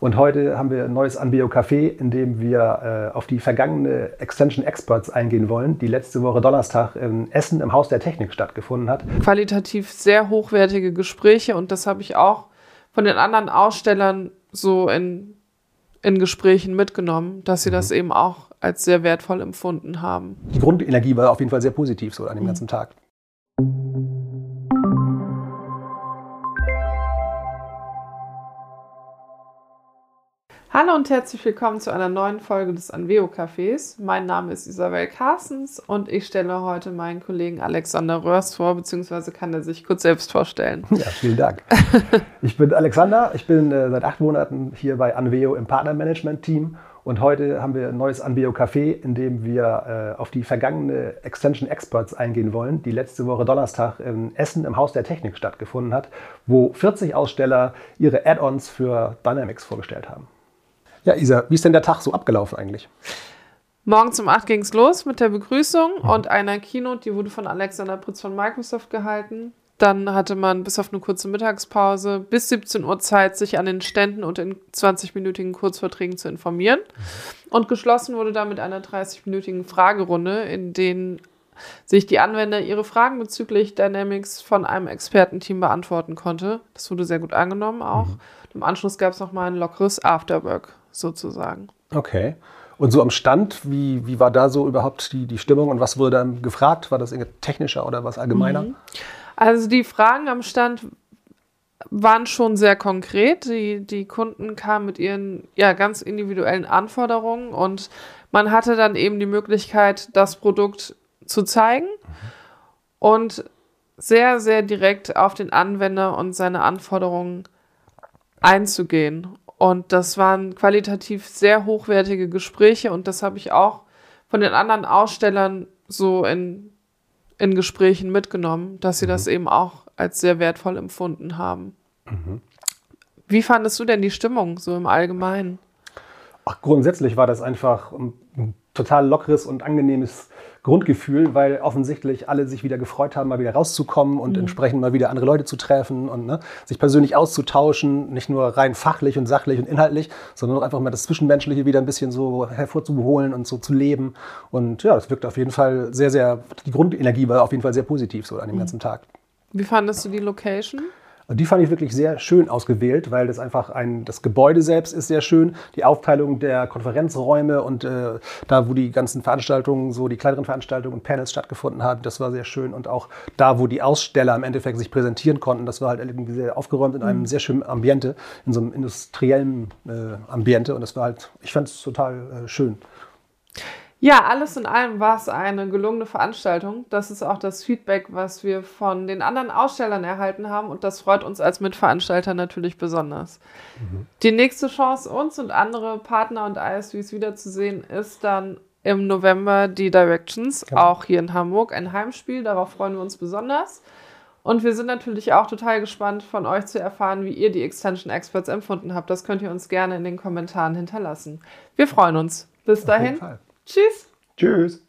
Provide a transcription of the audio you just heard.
Und heute haben wir ein neues Anbio Café, in dem wir äh, auf die vergangene Extension Experts eingehen wollen, die letzte Woche Donnerstag in Essen im Haus der Technik stattgefunden hat. Qualitativ sehr hochwertige Gespräche und das habe ich auch von den anderen Ausstellern so in, in Gesprächen mitgenommen, dass sie mhm. das eben auch als sehr wertvoll empfunden haben. Die Grundenergie war auf jeden Fall sehr positiv so an dem mhm. ganzen Tag. Hallo und herzlich willkommen zu einer neuen Folge des Anveo Cafés. Mein Name ist Isabel Carstens und ich stelle heute meinen Kollegen Alexander Röhrs vor, beziehungsweise kann er sich kurz selbst vorstellen. Ja, vielen Dank. ich bin Alexander, ich bin äh, seit acht Monaten hier bei Anveo im Partnermanagement-Team und heute haben wir ein neues Anveo Café, in dem wir äh, auf die vergangene Extension Experts eingehen wollen, die letzte Woche Donnerstag in Essen im Haus der Technik stattgefunden hat, wo 40 Aussteller ihre Add-ons für Dynamics vorgestellt haben. Ja, Isa, wie ist denn der Tag so abgelaufen eigentlich? Morgens um 8 ging es los mit der Begrüßung mhm. und einer Keynote, die wurde von Alexander Pritz von Microsoft gehalten. Dann hatte man bis auf eine kurze Mittagspause bis 17 Uhr Zeit, sich an den Ständen und in 20-minütigen Kurzverträgen zu informieren. Mhm. Und geschlossen wurde dann mit einer 30-minütigen Fragerunde, in denen sich die Anwender ihre Fragen bezüglich Dynamics von einem Expertenteam beantworten konnte. Das wurde sehr gut angenommen auch. Mhm. Im Anschluss gab es nochmal ein lockeres Afterwork sozusagen. Okay. Und so am Stand, wie, wie war da so überhaupt die, die Stimmung und was wurde dann gefragt? War das technischer oder was allgemeiner? Mhm. Also die Fragen am Stand waren schon sehr konkret. Die, die Kunden kamen mit ihren ja, ganz individuellen Anforderungen und man hatte dann eben die Möglichkeit, das Produkt zu zeigen und sehr, sehr direkt auf den Anwender und seine Anforderungen einzugehen. Und das waren qualitativ sehr hochwertige Gespräche und das habe ich auch von den anderen Ausstellern so in, in Gesprächen mitgenommen, dass sie mhm. das eben auch als sehr wertvoll empfunden haben. Mhm. Wie fandest du denn die Stimmung so im Allgemeinen? Ach, grundsätzlich war das einfach ein total lockeres und angenehmes Grundgefühl, weil offensichtlich alle sich wieder gefreut haben, mal wieder rauszukommen und mhm. entsprechend mal wieder andere Leute zu treffen und ne, sich persönlich auszutauschen, nicht nur rein fachlich und sachlich und inhaltlich, sondern auch einfach mal das Zwischenmenschliche wieder ein bisschen so hervorzuholen und so zu leben. Und ja, das wirkt auf jeden Fall sehr, sehr, die Grundenergie war auf jeden Fall sehr positiv so an dem mhm. ganzen Tag. Wie fandest du die Location? Und die fand ich wirklich sehr schön ausgewählt, weil das einfach ein, das Gebäude selbst ist sehr schön, die Aufteilung der Konferenzräume und äh, da, wo die ganzen Veranstaltungen, so die kleineren Veranstaltungen und Panels stattgefunden haben, das war sehr schön. Und auch da, wo die Aussteller im Endeffekt sich präsentieren konnten, das war halt irgendwie sehr aufgeräumt in einem mhm. sehr schönen Ambiente, in so einem industriellen äh, Ambiente. Und das war halt, ich fand es total äh, schön. Ja, alles in allem war es eine gelungene Veranstaltung. Das ist auch das Feedback, was wir von den anderen Ausstellern erhalten haben und das freut uns als Mitveranstalter natürlich besonders. Mhm. Die nächste Chance, uns und andere Partner und ISVs wiederzusehen, ist dann im November die Directions, genau. auch hier in Hamburg, ein Heimspiel. Darauf freuen wir uns besonders. Und wir sind natürlich auch total gespannt, von euch zu erfahren, wie ihr die Extension Experts empfunden habt. Das könnt ihr uns gerne in den Kommentaren hinterlassen. Wir freuen uns. Bis dahin. Tschüss. Tschüss.